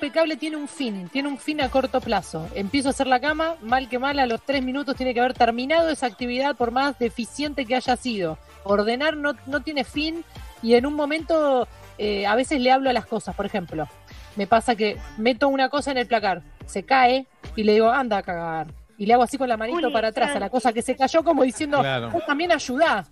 impecable tiene un fin, tiene un fin a corto plazo. Empiezo a hacer la cama, mal que mal, a los tres minutos tiene que haber terminado esa actividad por más deficiente que haya sido. Ordenar no, no tiene fin y en un momento eh, a veces le hablo a las cosas, por ejemplo. Me pasa que meto una cosa en el placar, se cae y le digo, anda a cagar. Y le hago así con la manito para atrás a la cosa que se cayó como diciendo, Claro. vos también ayudá.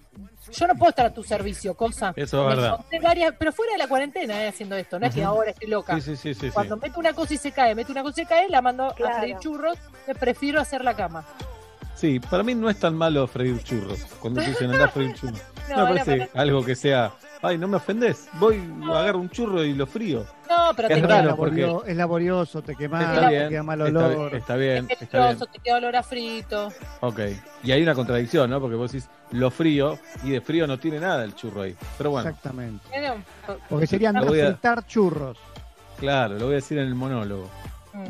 Yo no puedo estar a tu servicio, cosa. Eso es verdad. varias, pero fuera de la cuarentena eh, haciendo esto, no es que ahora estoy loca. Sí, sí, sí, sí. sí. Cuando meto una cosa y se cae, meto una cosa y se cae, la mando a freír churros, me prefiero hacer la cama. Sí, para mí no es tan malo freír churros. Cuando dicen andar a freír churros. No, No, me parece algo que sea. Ay, no me ofendés. Voy, agarro un churro y lo frío. No, pero Es te raro, Es, porque- laborio- es laborioso, te quemas, Está te bien, queda mal olor. está bien, es está bien. te queda olor a frito. Ok. Y hay una contradicción, ¿no? Porque vos decís lo frío y de frío no tiene nada el churro ahí. Pero bueno, Exactamente. Porque serían a- fritar churros. claro, lo voy a decir en el monólogo.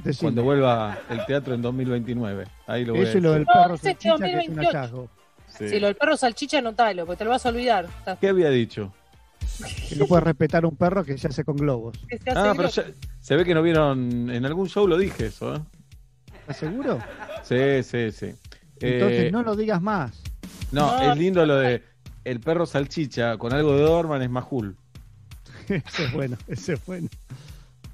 Decime. Cuando vuelva el teatro en 2029. Ahí lo voy a Eso y lo decir. del perro salchicha, que es un 2028. hallazgo. Sí. Si lo del perro salchicha, anotalo, porque te lo vas a olvidar. ¿Qué había dicho? Que no puedes respetar un perro que se hace con globos. hace Ah, pero ya- se ve que no vieron. En algún show lo dije eso, ¿eh? ¿Estás seguro? Sí, sí, sí. Entonces Eh, no lo digas más. no, No. es lindo lo de el perro salchicha con algo de Dorman es Majul. ese es bueno, ese es bueno.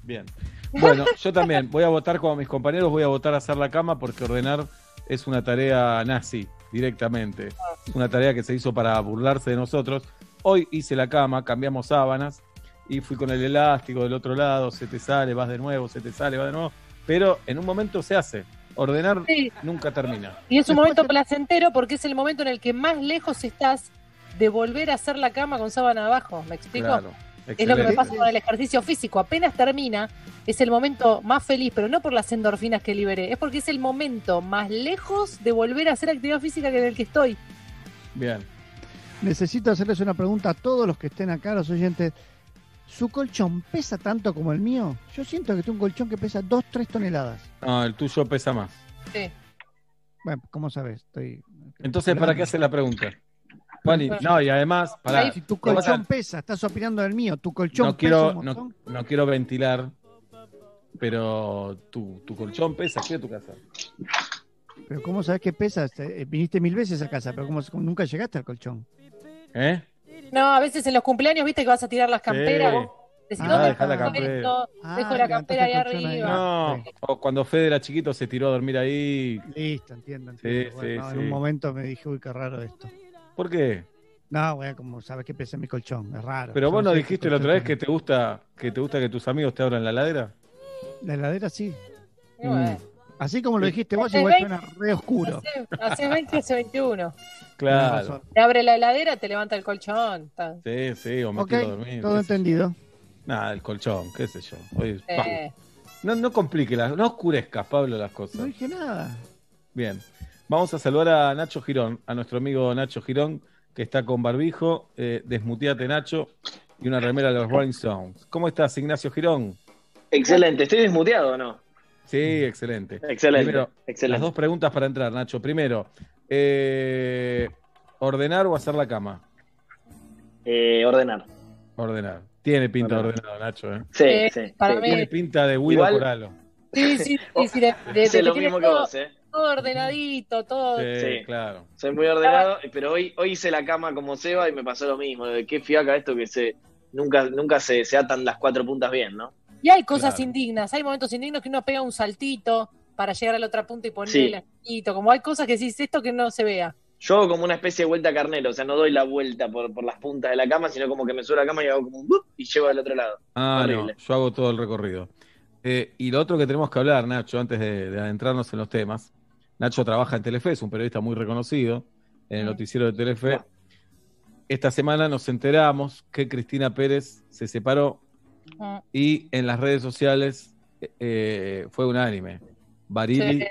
Bien. Bueno, yo también voy a votar como mis compañeros, voy a votar a hacer la cama porque ordenar es una tarea nazi directamente. Es una tarea que se hizo para burlarse de nosotros. Hoy hice la cama, cambiamos sábanas y fui con el elástico del otro lado, se te sale, vas de nuevo, se te sale, vas de nuevo. Pero en un momento se hace. Ordenar Sí, nunca termina. y es un Después momento te- placentero porque es el momento en el que más lejos estás de volver a hacer la cama con sábana abajo. ¿Me explico? Claro. Es lo que me pasa con el ejercicio físico. Apenas termina, es el momento más feliz, pero no por las endorfinas que liberé, es porque es el momento más lejos de volver a hacer actividad física que en el que estoy. Bien. Necesito hacerles una pregunta a todos los que estén acá, los oyentes. ¿Su colchón pesa tanto como el mío? Yo siento que tengo un colchón que pesa 2, 3 toneladas. No, el tuyo pesa más. Sí. Bueno, ¿cómo sabes? Estoy... Entonces, ¿para qué hace la pregunta? No, y además, para, Si tu colchón pesa, estás opinando del mío, tu colchón no pesa quiero, un no, quiero ventilar, pero tu, tu colchón pesa, ¿qué es tu casa? Pero ¿cómo sabes que pesa? Eh, Viniste mil veces a casa, pero ¿cómo, cómo nunca llegaste al colchón? ¿Eh? No, a veces en los cumpleaños, viste que vas a tirar las camperas. Sí. Decís, Ah, ¿dónde dejá la campera. esto? Ah, Dejo la campera ahí arriba. No, Sí. o cuando Fede era chiquito se tiró a dormir ahí. Listo, entiendo. Sí, entiendo. Bueno, sí, no, sí. En un momento me dije, uy, qué raro esto. ¿Por qué? No, bueno, como sabes que pesa mi colchón, es raro. Pero vos no dijiste la otra vez que te gusta que te gusta que tus amigos te abran la ladera. La heladera sí. Bueno, Así como lo dijiste vos, Hace igual 20 suena re oscuro. hace- Hace 20, hace 21. Tenés Claro. Te abre la heladera, te levanta el colchón. Sí, sí, o me Ok, quiero dormir. todo entendido. Nada, el colchón, qué sé yo. Eh, no, no complique las, no oscurezcas, Pablo, las cosas. No dije nada. Bien. Vamos a saludar a Nacho Girón, a nuestro amigo Nacho Girón, que está con barbijo. Eh, desmuteate, Nacho, y una remera de los Rolling Stones. ¿Cómo estás, Ignacio Girón? Excelente, ¿estoy desmuteado o no? Sí, excelente. Excelente, Primero, Las dos preguntas para entrar, Nacho. Primero, eh, ¿ordenar o hacer la cama? Eh, ordenar. Ordenar. Tiene pinta de ordenado, Nacho. ¿eh? Sí, Eh, sí. para sí. mí- Tiene pinta de Guido Igual- Coralo. Sí, sí, sí, sí, de, lo tiene mismo que todo, vos, ¿eh? todo ordenadito, todo. Sí, Sí. claro. Soy muy ordenado, pero hoy, hoy hice la cama como Seba y me pasó lo mismo. De qué fiaca esto que se nunca, nunca se, se atan las cuatro puntas bien, ¿no? Y hay cosas Claro. indignas, hay momentos indignos que uno pega un saltito para llegar a la otra punta y ponerle Sí. el lastito, como hay cosas que decís esto que no se vea. Yo hago como una especie de vuelta carnero, o sea, no doy la vuelta por, por las puntas de la cama, sino como que me subo a la cama y hago como un ¡bup! y llego al otro lado. Ah, Horrible. no, yo hago todo el recorrido. Eh, y lo otro que tenemos que hablar, Nacho, antes de, de adentrarnos en los temas, Nacho trabaja en Telefe, es un periodista muy reconocido en el Mm. noticiero de Telefe. Esta semana nos enteramos que Cristina Pérez se separó. Y en las redes sociales eh, fue unánime. Barili Sí.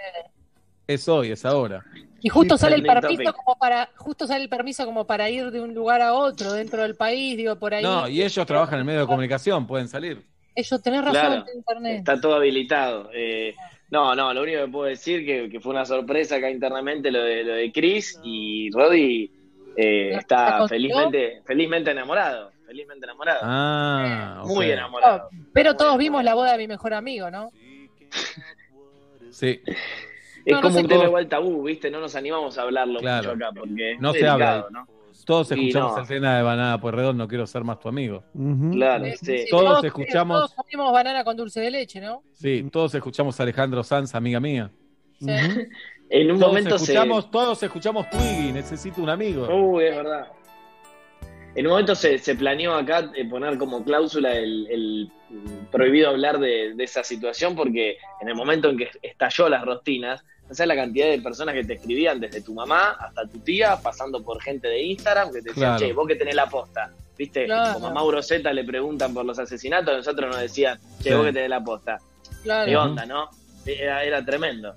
es hoy, es ahora. Y justo sale el permiso como para, justo sale el permiso como para ir de un lugar a otro dentro del país, digo, por ahí. No, y ellos trabajan en el medio de comunicación, pueden salir. Ellos tenés razón, Claro. internet. Está todo habilitado. Eh, no, no, lo único que puedo decir que, que fue una sorpresa acá internamente lo de, lo de Chris y Roddy eh, ¿La- la está felizmente, felizmente enamorado. ¿La felizmente enamorado. Ah, ok. Muy enamorado. Pero todos vimos la boda de mi mejor amigo, ¿no? Sí, Es No, no como sé un tema igual tabú, ¿viste? No nos animamos a hablarlo Claro. mucho acá porque No se habla. delicado, ¿no? todos escuchamos no. el tema de Banana Pueyrredón, no quiero ser más tu amigo. Claro, Eh, sí. Todos escuchamos- Todos comimos banana con dulce de leche, ¿no? Sí, todos escuchamos a Alejandro Sanz, amiga mía. Sí. En un Todos momento se... escuchamos, todos escuchamos Twiggy, necesito un amigo. Uy, es verdad. En un momento se, se planeó acá eh, poner como cláusula el, el prohibido hablar de, de esa situación porque en el momento en que estalló las rostinas, no sabes la cantidad de personas que te escribían desde tu mamá hasta tu tía, pasando por gente de Instagram que te decían, Claro. che, vos que tenés la posta. ¿Viste? Claro. Como a Mauro Zeta le preguntan por los asesinatos, nosotros nos decían, che, Sí. vos que tenés la posta. Claro. ¿Qué onda, no? Era, era tremendo.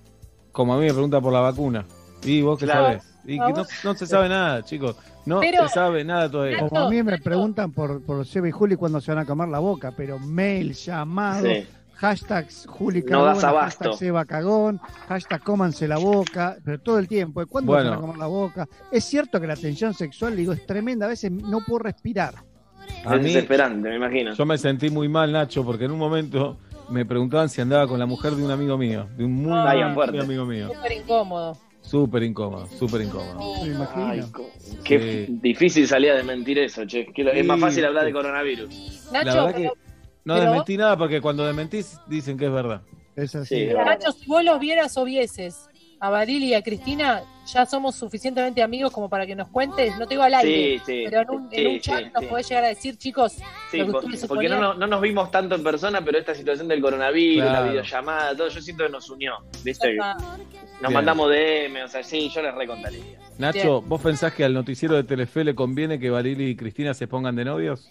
Como a mí me pregunta por la vacuna. ¿Y vos qué Claro. sabés? Y que no, no se sabe nada, chicos. No Pero- se sabe nada todavía. Como a mí me preguntan por, por Seba y Juli cuando se van a comer la boca, pero mail, llamado, Sí. hashtags Juli No das Cagón, abasto. hashtag Seba Cagón, hashtag cómanse la boca, pero todo el tiempo. ¿Cuándo Bueno. se van a comer la boca? Es cierto que la tensión sexual, digo, es tremenda. A veces no puedo respirar. A es mí, desesperante, me imagino. yo me sentí muy mal, Nacho, porque en un momento me preguntaban si andaba con la mujer de un amigo mío, de un muy, Ay, muy fuerte. amigo mío. Súper incómodo. Súper incómodo, súper incómodo. Me imagino. Ay, qué Sí. difícil salía de mentir eso, che. Que lo- es más fácil hablar de coronavirus. La Nacho, verdad pero, que no pero- desmentí nada porque cuando desmentís dicen que es verdad. Es así. Sí, Nacho, si vos los vieras o vieses a Baril y a Cristina, ya somos suficientemente amigos como para que nos cuentes, no te digo al aire, Sí, sí. pero en un, en Sí, un chat sí, nos sí. podés llegar a decir, chicos, Sí, lo que por- ustedes porque no, suponían. no, no nos vimos tanto en persona, pero esta situación del coronavirus, Claro. la videollamada, todo, yo siento que nos unió. ¿Viste? Nos Bien. mandamos DM, o sea, sí, yo les recontaría. Nacho, ¿vos pensás que al noticiero de Telefe le conviene que Barili y Cristina se pongan de novios?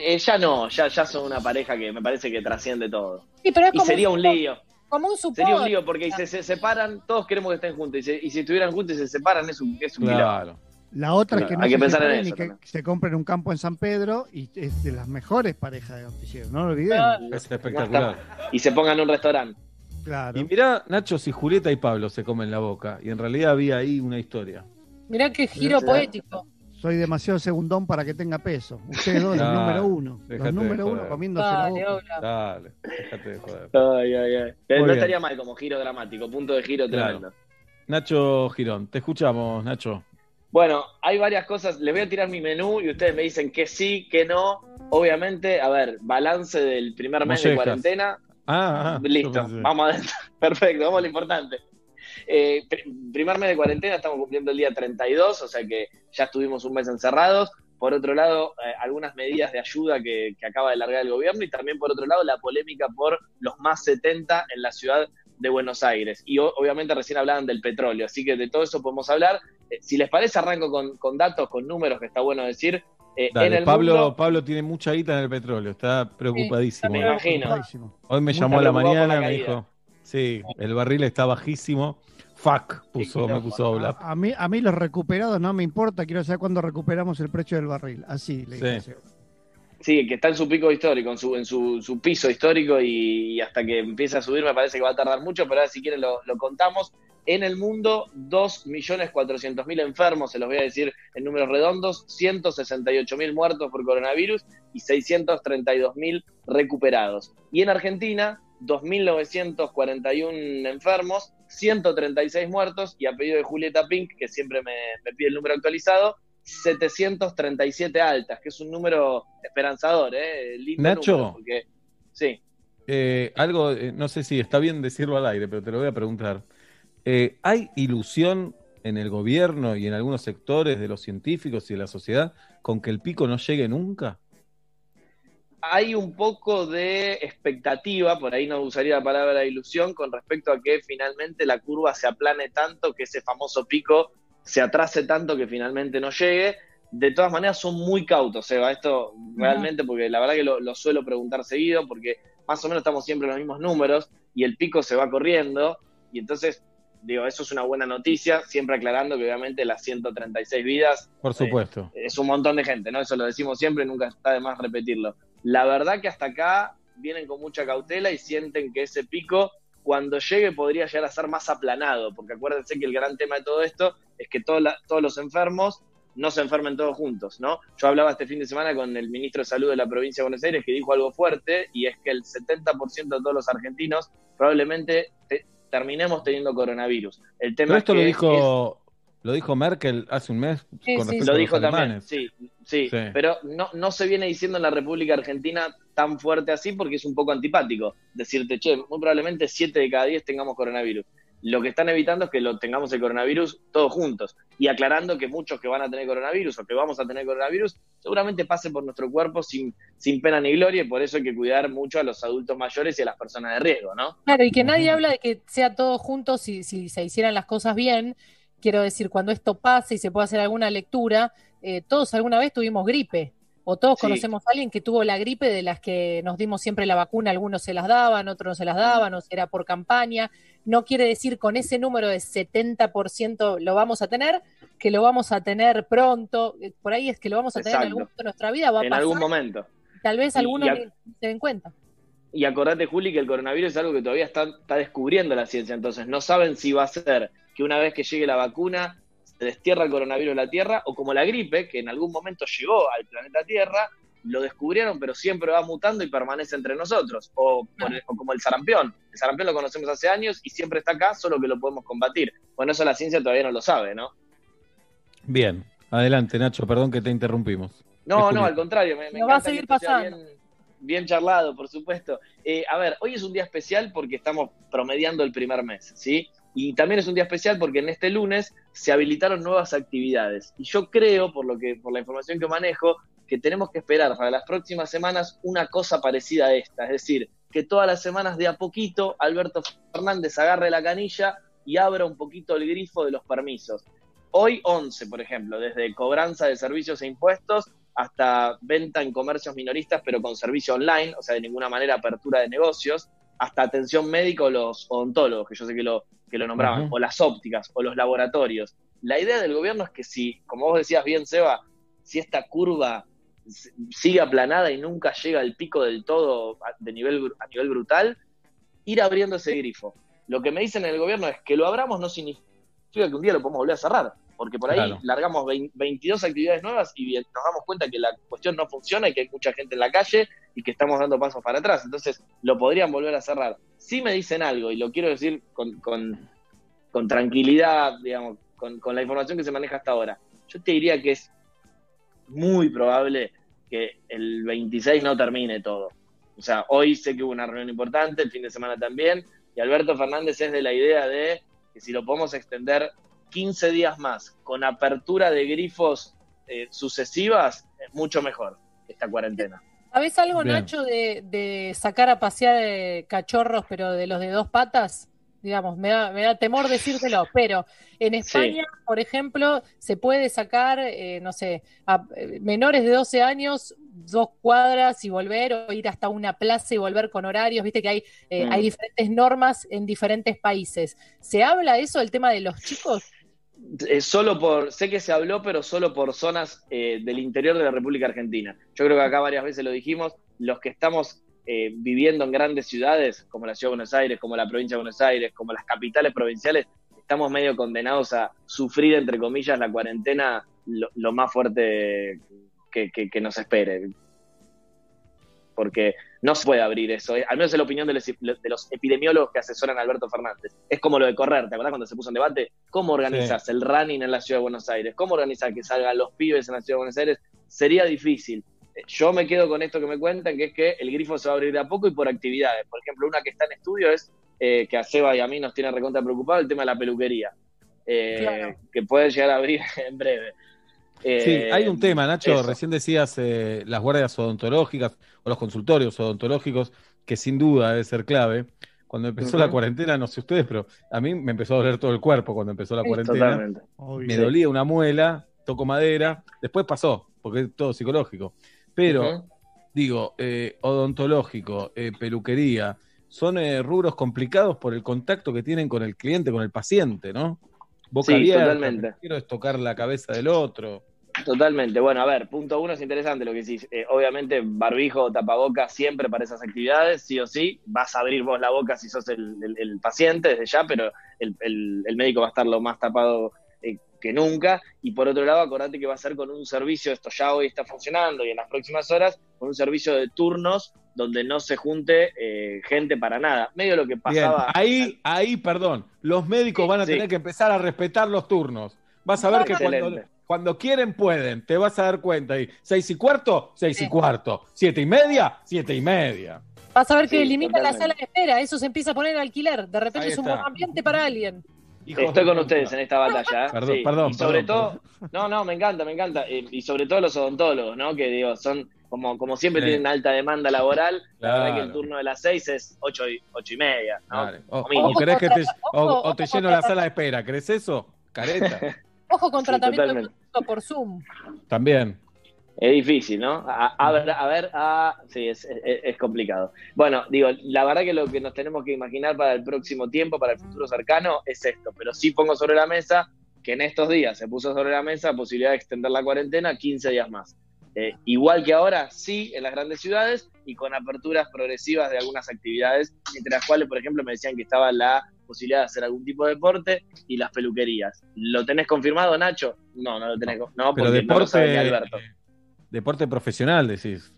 Eh, ya no, ya, ya son una pareja que me parece que trasciende todo. Sí, pero es Y como sería un lío. Como un supón. Sería un lío porque si se, se separan, todos queremos que estén juntos. Y, se- y si estuvieran juntos y se separan, es un, es un. Claro. La otra es que Claro, no hay se que pensar en eso y que también. se compren un campo en San Pedro y es de las mejores parejas de noticiero, no lo olvidemos. Ah, Es espectacular. Y se pongan en un restaurante. Claro. Y mirá, Nacho, si Julieta y Pablo se comen la boca. Y en realidad había ahí una historia. Mirá qué giro Claro. poético. Soy demasiado segundón para que tenga peso. Ustedes dos, los número uno. Los número uno comiéndose la Dale, boca. Dale, déjate de joder. Ay, ay, ay. no bien. estaría mal como giro dramático, punto de giro Claro. tremendo. Nacho Girón, te escuchamos, Nacho. Bueno, hay varias cosas. Les voy a tirar mi menú y ustedes me dicen que sí, que no. Obviamente, a ver, balance del primer mes de cuarentena. Ah, ah, Listo, vamos adentro. Perfecto, vamos a lo importante. Eh, pr- primer mes de cuarentena, estamos cumpliendo el día 32, o sea que ya estuvimos un mes encerrados. Por otro lado, eh, algunas medidas de ayuda que, que acaba de largar el gobierno y también por otro lado la polémica por los más 70 en la ciudad de Buenos Aires. Y obviamente recién hablaban del petróleo, así que de todo eso podemos hablar. Eh, si les parece, arranco con, con datos, con números, que está bueno decir. Eh, en el Pablo, mundo- Pablo tiene mucha guita en el petróleo, está preocupadísimo. me imagino. Hoy me llamó a la mañana, la me dijo, sí, el barril está bajísimo. Fuck, puso, me puso a hablar. A, a mí, a mí los recuperados no me importa, quiero saber cuándo recuperamos el precio del barril. Así le dije. Sí. Sí, que está en su pico histórico, en su, en su, su piso histórico y, y hasta que empiece a subir me parece que va a tardar mucho, pero ahora si quieren lo, lo contamos. En el mundo, 2.400.000 enfermos, se los voy a decir en números redondos, 168.000 muertos por coronavirus y 632.000 recuperados. Y en Argentina, 2.941 enfermos, 136 muertos y a pedido de Julieta Pink, que siempre me, me pide el número actualizado, 737 altas, que es un número esperanzador, ¿eh? Lindo Nacho. número, porque- sí. Eh, algo, eh, no sé si está bien decirlo al aire, pero te lo voy a preguntar. Eh, ¿Hay ilusión en el gobierno y en algunos sectores de los científicos y de la sociedad con que el pico no llegue nunca? Hay un poco de expectativa, por ahí no usaría la palabra ilusión, con respecto a que finalmente la curva se aplane tanto, que ese famoso pico se atrase tanto que finalmente no llegue. De todas maneras, son muy cautos, Eva, esto realmente, porque la verdad que lo, lo suelo preguntar seguido, porque más o menos estamos siempre en los mismos números y el pico se va corriendo, y entonces, digo, eso es una buena noticia, siempre aclarando que obviamente las 136 vidas Por supuesto. es un montón de gente, ¿no? Eso lo decimos siempre, nunca está de más repetirlo. La verdad que hasta acá vienen con mucha cautela y sienten que ese pico, cuando llegue, podría llegar a ser más aplanado, porque acuérdense que el gran tema de todo esto es que todos la- todos los enfermos no se enfermen todos juntos, ¿no? Yo hablaba este fin de semana con el ministro de Salud de la provincia de Buenos Aires que dijo algo fuerte y es que el 70% de todos los argentinos probablemente terminemos teniendo coronavirus. El tema Pero esto lo dijo lo dijo Merkel hace un mes con respecto lo dijo también, sí, sí, pero no, no se viene diciendo en la República Argentina tan fuerte así porque es un poco antipático decirte, che, muy probablemente 7 de cada 10 tengamos coronavirus. Lo que están evitando es que lo tengamos el coronavirus todos juntos y aclarando que muchos que van a tener coronavirus o que vamos a tener coronavirus seguramente pase por nuestro cuerpo sin, sin pena ni gloria y por eso hay que cuidar mucho a los adultos mayores y a las personas de riesgo, ¿no? Claro, y que nadie habla de que sea todos juntos si, si se hicieran las cosas bien. Quiero decir, cuando esto pase y se puede hacer alguna lectura, eh, todos alguna vez tuvimos gripe o todos conocemos a alguien que tuvo la gripe de las que nos dimos siempre la vacuna, algunos se las daban, otros no se las daban, o era por campaña. No quiere decir con ese número de 70% lo vamos a tener, que lo vamos a tener pronto. Eh, por ahí es que lo vamos a tener en algún momento de nuestra vida. Va en algún momento. Tal vez algunos se den cuenta. Y acordate, Juli, que el coronavirus es algo que todavía está, está descubriendo la ciencia. Entonces, no saben si va a ser que una vez que llegue la vacuna se destierra el coronavirus de la Tierra, o como la gripe, que en algún momento llegó al planeta Tierra, lo descubrieron, pero siempre va mutando y permanece entre nosotros. O, como el sarampión. El sarampión lo conocemos hace años y siempre está acá, solo que lo podemos combatir. Bueno, eso la ciencia todavía no lo sabe, ¿no? Bien, adelante Nacho, perdón que te interrumpimos. No, no, al contrario, me, me va a seguir pasando. Bien, charlado, por supuesto. Eh, a ver, hoy es un día especial porque estamos promediando el primer mes, ¿sí? Y también es un día especial porque en este lunes se habilitaron nuevas actividades. Y yo creo, por lo que, por la información que manejo, que tenemos que esperar para las próximas semanas una cosa parecida a esta. Es decir, que todas las semanas de a poquito Alberto Fernández agarre la canilla y abra un poquito el grifo de los permisos. Hoy 11, por ejemplo, desde cobranza de servicios e impuestos hasta venta en comercios minoristas, pero con servicio online, o sea, de ninguna manera apertura de negocios, hasta atención médica o los odontólogos, que yo sé que lo, que lo nombraban, o las ópticas, o los laboratorios. La idea del gobierno es que si, como vos decías bien, Seba, si esta curva sigue aplanada y nunca llega al pico del todo de nivel, a nivel brutal, ir abriendo ese grifo. Lo que me dicen en el gobierno es que lo abramos no significa que un día lo podemos volver a cerrar, porque por ahí largamos 22 actividades nuevas y nos damos cuenta que la cuestión no funciona y que hay mucha gente en la calle y que estamos dando pasos para atrás. Entonces, lo podrían volver a cerrar. Si me dicen algo, y lo quiero decir con, con, tranquilidad, digamos, con, con la información que se maneja hasta ahora, yo te diría que es muy probable que el 26 no termine todo. O sea, hoy sé que hubo una reunión importante, el fin de semana también, y Alberto Fernández es de la idea de que si lo podemos extender 15 días más con apertura de grifos eh, sucesivas, es mucho mejor esta cuarentena. ¿Sabes algo, Nacho, de, sacar a pasear eh, cachorros, pero de los de dos patas? Digamos, me da, me da temor decírtelo, pero en España, por ejemplo, se puede sacar, eh, no sé, a eh, menores de 12 años dos cuadras y volver, o ir hasta una plaza y volver con horarios, viste que hay, hay mm. diferentes normas en diferentes países. ¿Se habla eso, el tema de los chicos? Eh, solo por, sé que se habló, pero solo por zonas eh, del interior de la República Argentina. Yo creo que acá varias veces lo dijimos, los que estamos eh, viviendo en grandes ciudades, como la Ciudad de Buenos Aires, como la provincia de Buenos Aires, como las capitales provinciales, estamos medio condenados a sufrir, entre comillas, la cuarentena lo, más fuerte que nos espere porque no se puede abrir eso. Eh, al menos es la opinión de los, epidemiólogos que asesoran a Alberto Fernández. Es como lo de correr, ¿te acuerdas cuando se puso en debate? ¿Cómo organizas el running en la ciudad de Buenos Aires? ¿Cómo organizar que salgan los pibes en la ciudad de Buenos Aires? Sería difícil. Eh, yo me quedo con esto que me cuentan, que es que el grifo se va a abrir de a poco y por actividades. Por ejemplo, una que está en estudio es eh, que a Seba y a mí nos tiene recontra preocupado el tema de la peluquería, que puede llegar a abrir en breve. Sí, hay un tema, Nacho. Recién decías eh, las guardias odontológicas o los consultorios odontológicos, que sin duda debe ser clave. Cuando empezó la cuarentena, no sé ustedes, pero a mí me empezó a doler todo el cuerpo cuando empezó la cuarentena. Me dolía una muela, toco madera, después pasó, porque es todo psicológico. Pero, digo, eh, odontológico, peluquería, son rubros complicados por el contacto que tienen con el cliente, con el paciente, ¿no? Boca sí, totalmente. quiero es tocar la cabeza del otro. Totalmente. Bueno, a ver, punto uno es interesante lo que decís. Eh, obviamente, barbijo o tapaboca siempre para esas actividades, sí o sí. Vas a abrir vos la boca si sos el, paciente desde ya, pero el, médico va a estar lo más tapado eh, que nunca. Y por otro lado, acordate que va a ser con un servicio, esto ya hoy está funcionando y en las próximas horas, con un servicio de turnos donde no se junte eh, gente para nada. Medio lo que pasaba. Ahí, ahí, perdón, los médicos van a tener que empezar a respetar los turnos. Vas a ver que cuando, cuando, quieren pueden, te vas a dar cuenta. ahí. seis y cuarto, seis y cuarto. Siete y media, siete y media. Vas a ver que limita la sala de espera, eso se empieza a poner en alquiler. De repente es un buen ambiente para alguien. Estoy con ustedes en esta batalla. ¿eh? Perdón, perdón. Y sobre todo, no, no, me encanta, me encanta. Y sobre todo los odontólogos, ¿no? Que digo, son como, como siempre tienen alta demanda laboral, la verdad que el turno de las seis es ocho y, ocho y media. ¿no? O, querés que te, o, te lleno la sala de espera, ¿crees eso? Careta. Ojo con tratamiento por Zoom. También. Es difícil, ¿no? A, ver, a ver, sí, es, es, complicado. Bueno, digo, la verdad que lo que nos tenemos que imaginar para el próximo tiempo, para el futuro cercano, es esto. Pero sí pongo sobre la mesa que en estos días se puso sobre la mesa la posibilidad de extender la cuarentena 15 días más. Eh, igual que ahora, sí, en las grandes ciudades y con aperturas progresivas de algunas actividades, entre las cuales, por ejemplo, me decían que estaba la posibilidad de hacer algún tipo de deporte y las peluquerías. ¿Lo tenés confirmado, Nacho? No, no lo tenés confirmado. No, porque deporte, no Alberto. Deporte profesional, decís.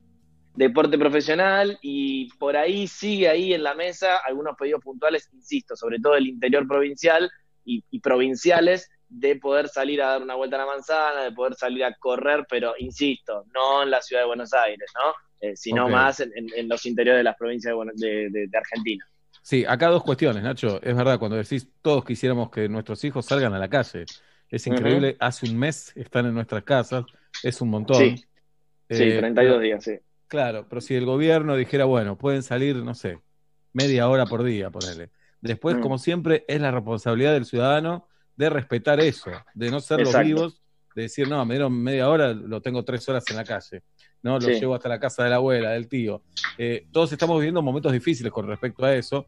Deporte profesional y por ahí sigue ahí en la mesa algunos pedidos puntuales, insisto, sobre todo el interior provincial y, y provinciales, de poder salir a dar una vuelta a la manzana, de poder salir a correr, pero insisto, no en la ciudad de Buenos Aires, ¿no? Eh, sino más en, los interiores de las provincias de, Argentina. Sí, acá dos cuestiones, Nacho. Es verdad, cuando decís todos quisiéramos que nuestros hijos salgan a la calle, es increíble, hace un mes están en nuestras casas, es un montón. Sí, sí 32 eh, días, sí. Claro, pero si el gobierno dijera, bueno, pueden salir, no sé, media hora por día, ponele. Después, mm. como siempre, es la responsabilidad del ciudadano de respetar eso, de no ser los vivos, de decir, no, me dieron media hora, lo tengo tres horas en la calle, ¿no? Lo llevo hasta la casa de la abuela, del tío. Eh, todos estamos viviendo momentos difíciles con respecto a eso.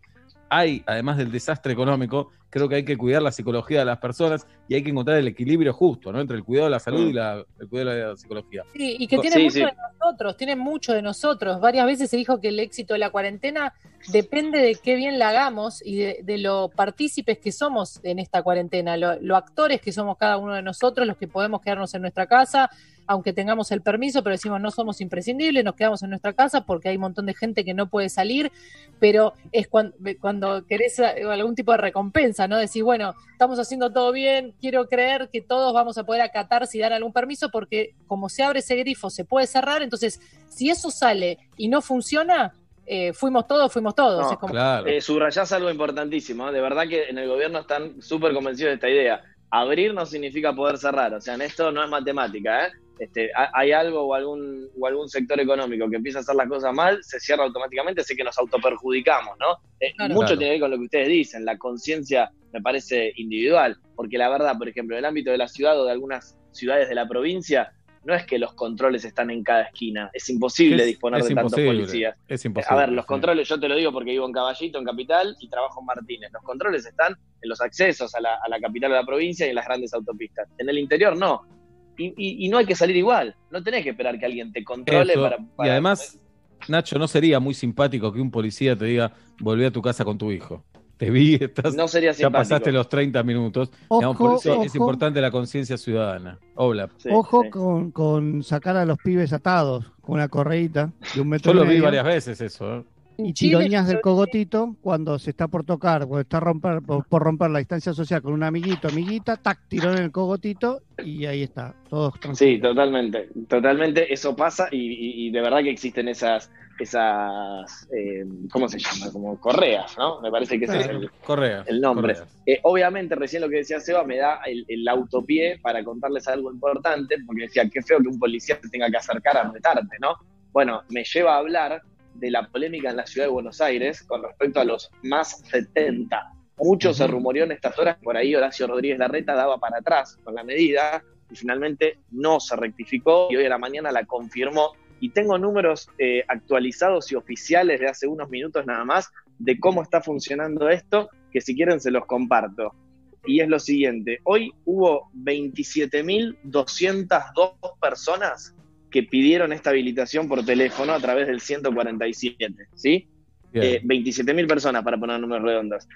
Hay, además del desastre económico, creo que hay que cuidar la psicología de las personas y hay que encontrar el equilibrio justo, ¿no? Entre el cuidado de la salud y la, el cuidado de la psicología. Sí, y que tiene mucho de nosotros, tiene mucho de nosotros. Varias veces se dijo que el éxito de la cuarentena depende de qué bien la hagamos y de, lo partícipes que somos en esta cuarentena, lo, actores que somos cada uno de nosotros, los que podemos quedarnos en nuestra casa, aunque tengamos el permiso, pero decimos no somos imprescindibles, nos quedamos en nuestra casa porque hay un montón de gente que no puede salir, pero es cuando, cuando querés algún tipo de recompensa, ¿no? Decir, bueno, estamos haciendo todo bien, quiero creer que todos vamos a poder acatarse y dar algún permiso porque como se abre ese grifo se puede cerrar, entonces si eso sale y no funciona, eh, fuimos todos, fuimos todos. es como... claro. Eh, subrayás algo importantísimo, ¿eh? de verdad que en el gobierno están súper convencidos de esta idea. Abrir no significa poder cerrar, o sea, en esto no es matemática, Este, hay algo o algún, o algún sector económico que empieza a hacer las cosas mal, se cierra automáticamente, así que nos autoperjudicamos, ¿no? mucho tiene que ver con lo que ustedes dicen, la conciencia me parece individual, porque la verdad, por ejemplo, en el ámbito de la ciudad o de algunas ciudades de la provincia, no es que los controles están en cada esquina, es imposible disponer de tantos policías. Es imposible. A ver, los controles, yo te lo digo porque vivo en Caballito, en Capital, y trabajo en Martínez. Los controles están en los accesos a la, capital de la provincia y en las grandes autopistas. En el interior no. Y, no hay que salir igual. No tenés que esperar que alguien te controle para, Y además, Nacho, no sería muy simpático que un policía te diga, volví a tu casa con tu hijo te vi, estás, no sería ya pasaste los 30 minutos. por eso es importante la conciencia ciudadana. Hola. ojo Con, con, sacar a los pibes atados con una correíta de un metro. Yo lo vi varias veces eso. ¿eh? Y tiroñas del cogotito cuando se está por tocar, cuando está romper, por, romper la distancia social con un amiguito, amiguita, tac, tirón en el cogotito y ahí está, todos tranquilos. Sí, totalmente, totalmente, eso pasa y, de verdad que existen esas, esas eh, ¿cómo se llama? Como correas, ¿no? Me parece que ese es el, el nombre. Eh, obviamente, recién lo que decía Seba me da el, el, autopié para contarles algo importante, porque decía, qué feo que un policía te tenga que acercar a retarte, ¿no? Bueno, me lleva a hablar de la polémica en la ciudad de Buenos Aires con respecto a los más 70. Mucho se rumoreó en estas horas, por ahí Horacio Rodríguez Larreta daba para atrás con la medida y finalmente no se rectificó y hoy a la mañana la confirmó. Y tengo números eh, actualizados y oficiales de hace unos minutos nada más de cómo está funcionando esto, que si quieren se los comparto. Y es lo siguiente, hoy hubo 27.202 personas que pidieron esta habilitación por teléfono a través del 147, ¿sí? Eh, 27.000 personas para poner números redondos.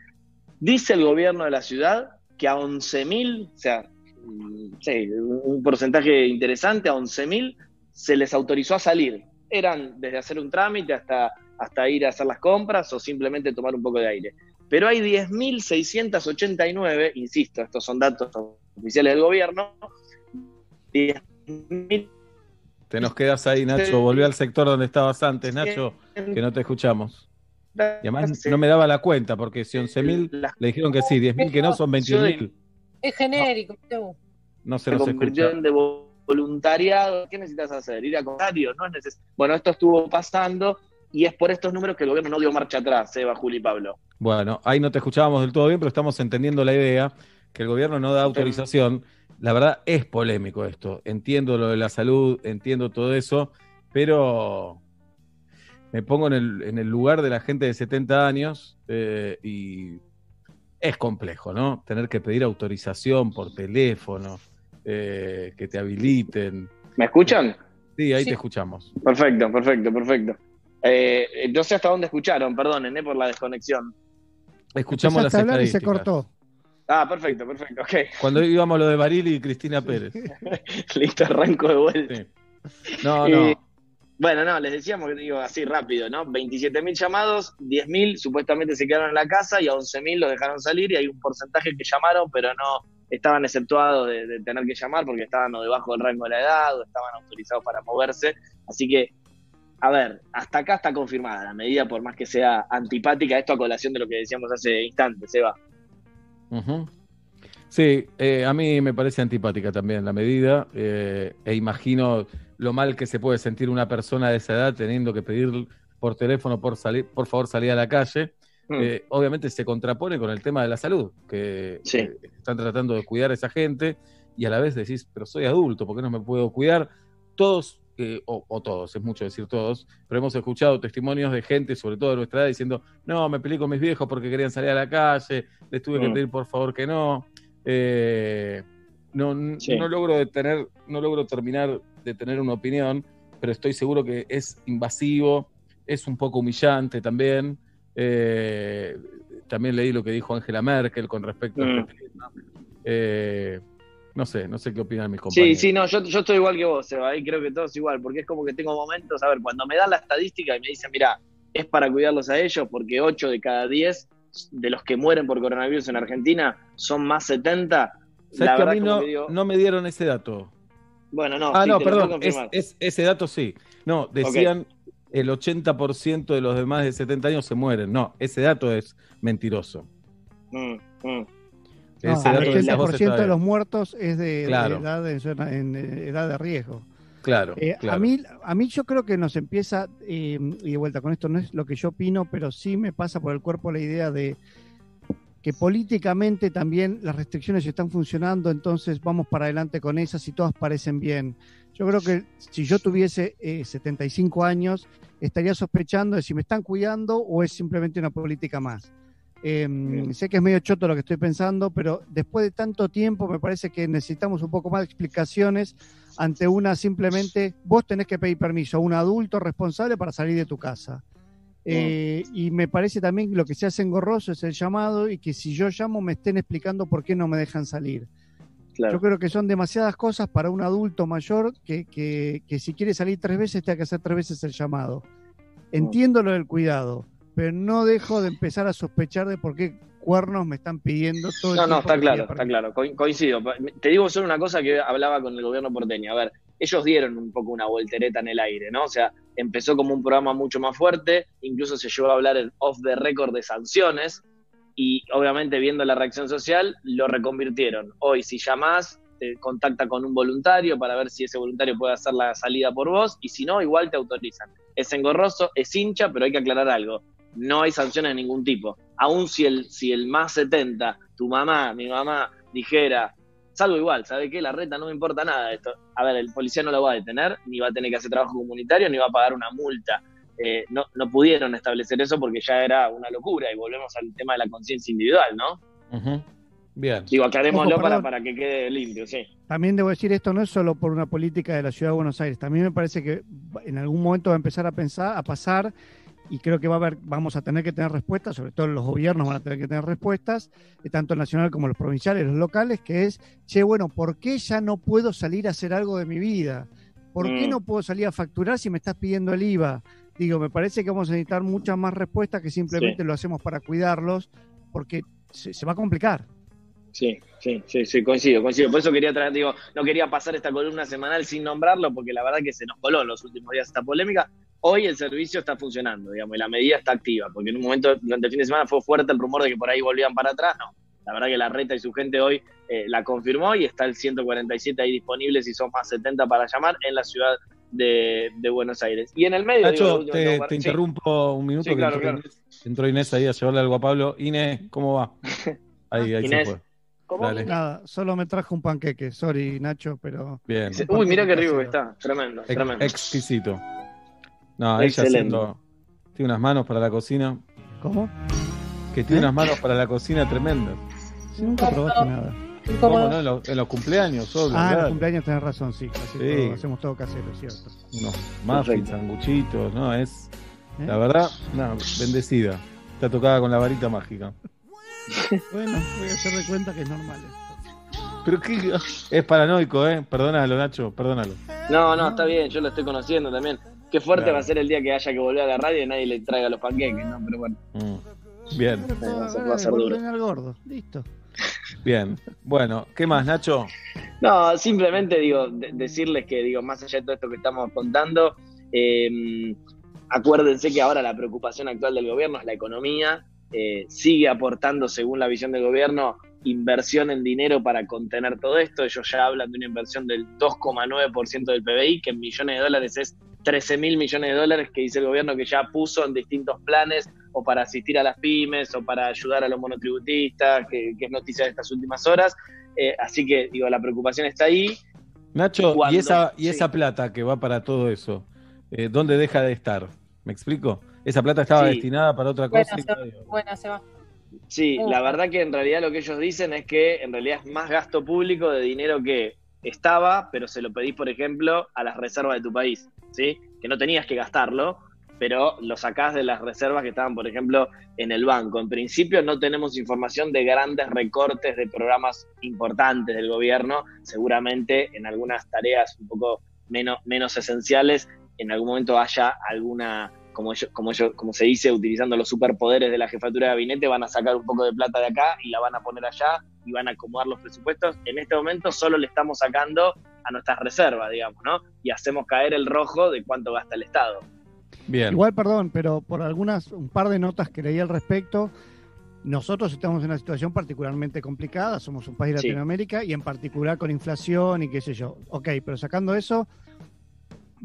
Dice el gobierno de la ciudad que a 11.000, o sea, mm, sí, un porcentaje interesante, a 11.000, se les autorizó a salir. Eran desde hacer un trámite hasta, hasta ir a hacer las compras o simplemente tomar un poco de aire. Pero hay 10.689, insisto, estos son datos oficiales del gobierno, 10.000 Te nos quedas ahí, Nacho. Volví al sector donde estabas antes, Nacho, que no te escuchamos. Y además no me daba la cuenta, porque si 11.000 le dijeron que sí, 10.000 que no, son 21.000. Es genérico. No se se nos escucha. de voluntariado. ¿Qué necesitas hacer? ¿Ir a contrario? No es neces- Bueno, esto estuvo pasando y es por estos números que el gobierno no dio marcha atrás, Eva, Juli y Pablo. Bueno, ahí no te escuchábamos del todo bien, pero estamos entendiendo la idea que el gobierno no da autorización. La verdad es polémico esto. Entiendo lo de la salud, entiendo todo eso, pero me pongo en el, en el lugar de la gente de 70 años eh, y es complejo, ¿no? Tener que pedir autorización por teléfono, eh, que te habiliten. ¿Me escuchan? Sí, ahí Sí. te escuchamos. Perfecto, perfecto, perfecto. Eh, no sé hasta dónde escucharon, perdonen, eh, por la desconexión. Escuchamos las Empezaste a hablar y se cortó. Ah, perfecto, perfecto, ok. Cuando íbamos lo de Barili y Cristina Pérez. Listo, arranco de vuelta. Sí. No, no. Bueno, no, les decíamos que digo así rápido, ¿no? 27.000 llamados, 10.000 supuestamente se quedaron en la casa y a 11.000 los dejaron salir y hay un porcentaje que llamaron, pero no estaban exceptuados de, de tener que llamar porque estaban o debajo del rango de la edad o estaban autorizados para moverse. Así que, a ver, hasta acá está confirmada la medida, por más que sea antipática, esto a colación de lo que decíamos hace instantes, Sí, eh, a mí me parece antipática también la medida eh, e imagino lo mal que se puede sentir una persona de esa edad teniendo que pedir por teléfono por salir, por favor salir a la calle. Mm. Eh, obviamente se contrapone con el tema de la salud, que Sí. están tratando de cuidar a esa gente y a la vez decís, pero soy adulto, ¿por qué no me puedo cuidar? Todos, eh, o, o todos, es mucho decir todos, pero hemos escuchado testimonios de gente, sobre todo de nuestra edad, diciendo, no, me peleé con mis viejos porque querían salir a la calle, les tuve que Mm. pedir por favor que no. Eh, no, Sí. no logro detener, no logro terminar de tener una opinión, pero estoy seguro que es invasivo, es un poco humillante también. Eh, también leí lo que dijo Angela Merkel con respecto a Mm. este tema. Eh, no sé, no sé qué opinan mis Sí, compañeros. sí, no, yo, yo estoy igual que vos, Eva, ahí creo que todos igual, porque es como que tengo momentos, a ver, cuando me dan la estadística y me dicen, mira, es para cuidarlos a ellos, porque 8 de cada 10 de los que mueren por coronavirus en Argentina son más 70, ¿Sabes la que a verdad mí no, que digo, no me dieron ese dato? bueno, no, ah, sí, no, perdón, es, ese dato sí. No, decían el 80% de los de más de 70 años se mueren. No, ese dato es mentiroso. Mm, mm. No, Ese el dato que vos 80% de los muertos es de, de Claro. edad, en, zona- en, edad de riesgo. Claro, Eh, claro. a, mí, a mí yo creo que nos empieza, eh, y de vuelta con esto no es lo que yo opino, pero sí me pasa por el cuerpo la idea de que políticamente también las restricciones están funcionando, entonces vamos para adelante con esas y todas parecen bien. Yo creo que si yo tuviese eh, 75 años, estaría sospechando de si me están cuidando o es simplemente una política más. Eh, Bien. sé que es medio choto lo que estoy pensando, pero después de tanto tiempo me parece que necesitamos un poco más de explicaciones ante una simplemente, vos tenés que pedir permiso a un adulto responsable para salir de tu casa. Eh, y me parece también que lo que se hace engorroso es el llamado y que si yo llamo me estén explicando por qué no me dejan salir. Claro. Yo creo que son demasiadas cosas para un adulto mayor que, que- que si quiere salir tres veces tenga que hacer tres veces el llamado. Entiendo lo del cuidado, pero no dejo de empezar a sospechar de por qué cuernos me están pidiendo todo el No, no, está claro, está claro, co- coincido. Te digo solo una cosa que hablaba con el gobierno porteño. A ver, ellos dieron un poco una voltereta en el aire, ¿no? O sea, empezó como un programa mucho más fuerte, incluso se llegó a hablar en off the record de sanciones, y obviamente viendo la reacción social, lo reconvirtieron. Hoy, si llamás, te contacta con un voluntario para ver si ese voluntario puede hacer la salida por vos, y si no, igual te autorizan. Es engorroso, es hincha, pero hay que aclarar algo. No hay sanciones de ningún tipo. Aún si el, si el más 70, tu mamá, mi mamá, dijera, salgo igual, ¿sabe qué? La reta no me importa nada esto. A ver, el policía no lo va a detener, ni va a tener que hacer trabajo comunitario, ni va a pagar una multa. Eh, no, no pudieron establecer eso porque ya era una locura y volvemos al tema de la conciencia individual, ¿no? Bien. Digo, aclarémoslo Ojo, para, para que quede limpio, sí. También debo decir, esto no es solo por una política de la ciudad de Buenos Aires, también me parece que en algún momento va a empezar a pensar, a pasar y creo que va a haber, vamos a tener que tener respuestas, sobre todo los gobiernos van a tener que tener respuestas, eh, tanto el nacional como los provinciales, los locales, que es, che, bueno, ¿por qué ya no puedo salir a hacer algo de mi vida? ¿Por qué Mm. no puedo salir a facturar si me estás pidiendo el IVA? Digo, me parece que vamos a necesitar muchas más respuestas que simplemente lo hacemos para cuidarlos, porque se, se va a complicar. Sí, sí, sí, sí, coincido, coincido. Por eso quería traer, digo, no quería pasar esta columna semanal sin nombrarlo, porque la verdad que se nos coló en los últimos días esta polémica. Hoy el servicio está funcionando, digamos, y la medida está activa, porque en un momento durante el fin de semana fue fuerte el rumor de que por ahí volvían para atrás. No, la verdad que la reta y su gente hoy eh, la confirmó y está el 147 ahí disponible si son más 70 para llamar en la ciudad de, de Buenos Aires. Y en el medio. Nacho, te, sí. interrumpo un minuto. Sí, que claro, entró, claro. Inés, entró Inés ahí a llevarle algo a Pablo. Inés, ¿cómo va? Ahí, ahí Inés. se fue. ¿Cómo? Dale. Nada, solo me trajo un panqueque, sorry Nacho, pero... Bien. Uy, mira qué rico que está. Tremendo, Ex- tremendo. exquisito. No, ella haciendo. Tiene unas manos para la cocina. ¿Cómo? Que tiene ¿Eh? unas manos para la cocina tremendas. Si nunca probaste nada. ¿Cómo no? En los, en los cumpleaños, obvio. Ah, en los cumpleaños tenés razón, sí, casi Sí. todo, hacemos todo casero, cierto. Unos muffins, sanguchitos, ¿no? Es. ¿Eh? La verdad, no, bendecida. Está tocada con la varita mágica. Bueno, voy a hacer de cuenta que es normal esto. Pero qué. Es paranoico, ¿eh? Perdónalo, Nacho, perdónalo. No, no, está bien, yo lo estoy conociendo también. Qué fuerte Claro. va a ser el día que haya que volver a la radio y nadie le traiga los panqueques, ¿no? Pero bueno, Mm. Bien, va a ser- va a ser duro. gordo, listo. bien. Bueno, ¿qué más, Nacho? No, simplemente digo, de- decirles que, digo, más allá de todo esto que estamos contando, eh, acuérdense que ahora la preocupación actual del gobierno es la economía, eh, sigue aportando, según la visión del gobierno, inversión en dinero para contener todo esto. Ellos ya hablan de una inversión del 2,9% del PBI, que en millones de dólares es 13 mil millones de dólares que dice el gobierno que ya puso en distintos planes o para asistir a las pymes o para ayudar a los monotributistas, que, que es noticia de estas últimas horas. Eh, así que, digo, la preocupación está ahí. Nacho, Cuando- y esa, y sí. esa plata que va para todo eso, eh, ¿dónde deja de estar? ¿Me explico? Esa plata estaba Sí. destinada para otra Bueno, cosa. y se va. se. Sí, la verdad que en realidad lo que ellos dicen es que en realidad es más gasto público de dinero que estaba, pero se lo pedís, por ejemplo, a las reservas de tu país, ¿sí? Que no tenías que gastarlo, pero lo sacás de las reservas que estaban, por ejemplo, en el banco. En principio no tenemos información de grandes recortes de programas importantes del gobierno, seguramente en algunas tareas un poco menos, menos esenciales, en algún momento haya alguna como, ellos, como, ellos, como se dice, utilizando los superpoderes de la jefatura de gabinete, van a sacar un poco de plata de acá y la van a poner allá y van a acomodar los presupuestos. En este momento solo le estamos sacando a nuestras reservas, digamos, ¿no? Y hacemos caer el rojo de cuánto gasta el Estado. Bien. Igual, perdón, pero por algunas, un par de notas que leí al respecto, nosotros estamos en una situación particularmente complicada, somos un país de Sí. Latinoamérica y en particular con inflación y qué sé yo. Ok, pero sacando eso,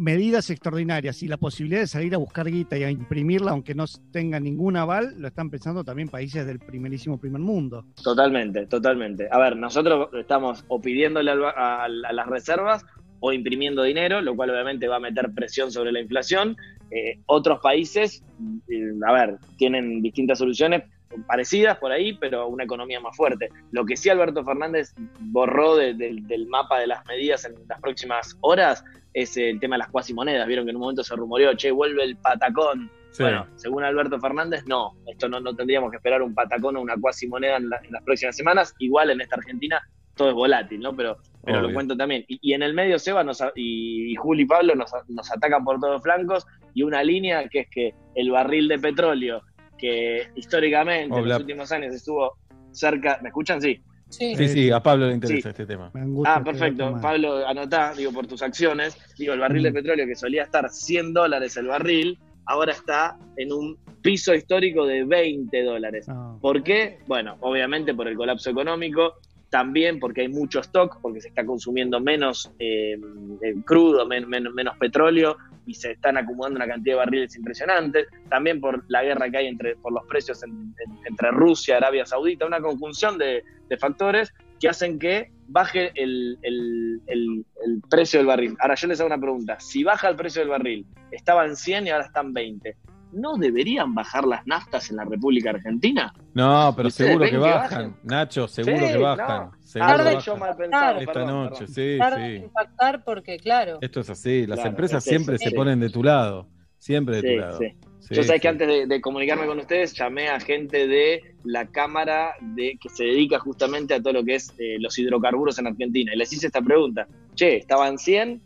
medidas extraordinarias y la posibilidad de salir a buscar guita y a imprimirla, aunque no tenga ningún aval, lo están pensando también países del primerísimo primer mundo. Totalmente, totalmente. A ver, nosotros estamos o pidiéndole al- a, a las reservas o imprimiendo dinero, lo cual obviamente va a meter presión sobre la inflación. Eh, otros países, eh, a ver, tienen distintas soluciones parecidas por ahí, pero una economía más fuerte. Lo que sí Alberto Fernández borró de- de- del mapa de las medidas en las próximas horas es el tema de las cuasimonedas. Vieron que en un momento se rumoreó, che, vuelve el patacón. Sí. Bueno, según Alberto Fernández, no. Esto no, no tendríamos que esperar un patacón o una cuasimoneda en, la- en las próximas semanas. Igual en esta Argentina todo es volátil, ¿no? Pero, pero lo cuento también. Y, y en el medio, Seba nos y, y Juli y Pablo nos, nos atacan por todos flancos. Y una línea que es que el barril de petróleo, que históricamente en los últimos años estuvo cerca. ¿Me escuchan? Sí. Sí. Sí, sí, a Pablo le interesa este tema. Ah, este perfecto. Pablo, anotá, digo, por tus acciones. Digo, el barril de Mm. petróleo que solía estar 100 dólares el barril, ahora está en un piso histórico de 20 dólares. No. ¿Por qué? Bueno, obviamente por el colapso económico, también porque hay mucho stock, porque se está consumiendo menos eh, eh, crudo, men- men- menos petróleo y se están acumulando una cantidad de barriles impresionantes, también por la guerra que hay entre por los precios en- en- entre Rusia Arabia Saudita, una conjunción de, factores que hacen que baje el, el- el- precio del barril. Ahora yo les hago una pregunta, si baja el precio del barril, estaba en 100 y ahora están 20, ¿no deberían bajar las naftas en la República Argentina? No, pero ¿Ustedes seguro que que bajan. Nacho, seguro Sí, que bajan. no. Seguro Tarde bajan. yo mal pensado. Esta perdón, noche, perdón. sí, Tarda en sí. impactar porque, claro. Esto es así. Las Claro, empresas es siempre se sí. ponen de tu lado. Siempre de Sí, tu lado. sí. Sí, Yo sabés sí. que antes de, de comunicarme con ustedes llamé a gente de la cámara de que se dedica justamente a todo lo que es eh, los hidrocarburos en Argentina. Y les hice esta pregunta. Che, estaban 100,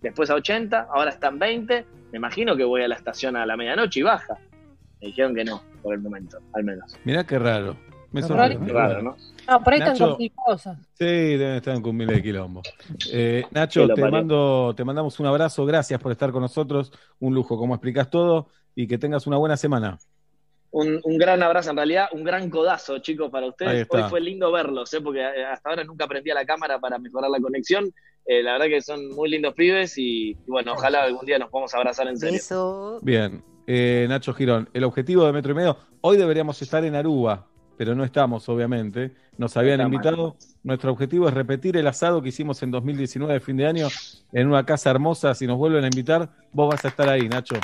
después a 80, ahora están 20. Me imagino que voy a la estación a la medianoche y baja. Me dijeron que no, por el momento, al menos. Mirá qué raro. Me Qué sorprende. Qué raro, ¿no? No, por ahí están Nacho. con mil cosas. Sí, deben estar en cumbil de quilombo. Eh, Nacho, te, parió. mando, te mandamos un abrazo, gracias por estar con nosotros, un lujo, como explicas todo, y que tengas una buena semana. Un, un gran abrazo, en realidad, un gran codazo, chicos, para ustedes. Hoy fue lindo verlos, ¿eh? porque eh, hasta ahora nunca prendía la cámara para mejorar la conexión. Eh, la verdad que son muy lindos pibes y, y bueno, ojalá algún día nos podamos abrazar en serio. Beso. Bien, eh, Nacho Girón, el objetivo de Metro y Medio, hoy deberíamos estar en Aruba, pero no estamos, obviamente. Nos habían Está mal. invitado. Nuestro objetivo es repetir el asado que hicimos en 2019, fin de año, en una casa hermosa. Si nos vuelven a invitar, vos vas a estar ahí, Nacho.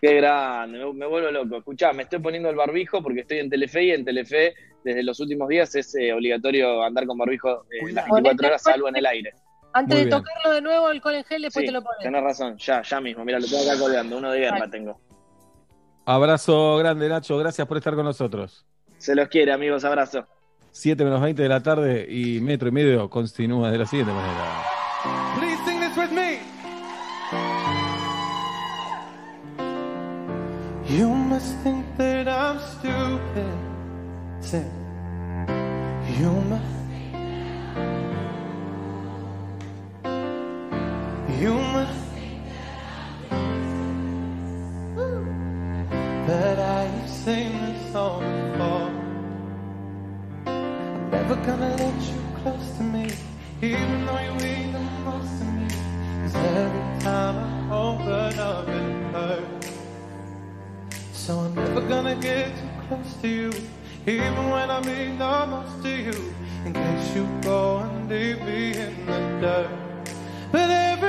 Qué grande, me, me vuelvo loco. Escuchá, me estoy poniendo el barbijo porque estoy en Telefe y en Telefe desde los últimos días es eh, obligatorio andar con barbijo eh, las 24 horas, salvo en el aire. Antes Muy de bien. tocarlo de nuevo, alcohol en gel, después Sí, te lo pones. tenés razón, ya, ya mismo. Mira, lo tengo acá colgando, uno de guerra Vale. tengo. Abrazo grande, Nacho. Gracias por estar con nosotros. Se los quiere, amigos, abrazo. 7 menos 20 de la tarde y Metro y Medio continúa de la siguiente manera. You must think that I'm stupid. Sing. You must. You must. think But I've seen this song before. I'm never gonna let you close to me, even though you mean the most to me. 'Cause every time I open up. So I'm never gonna get too close to you, even when I mean the most to you. In case you go and leave me in the dirt. But every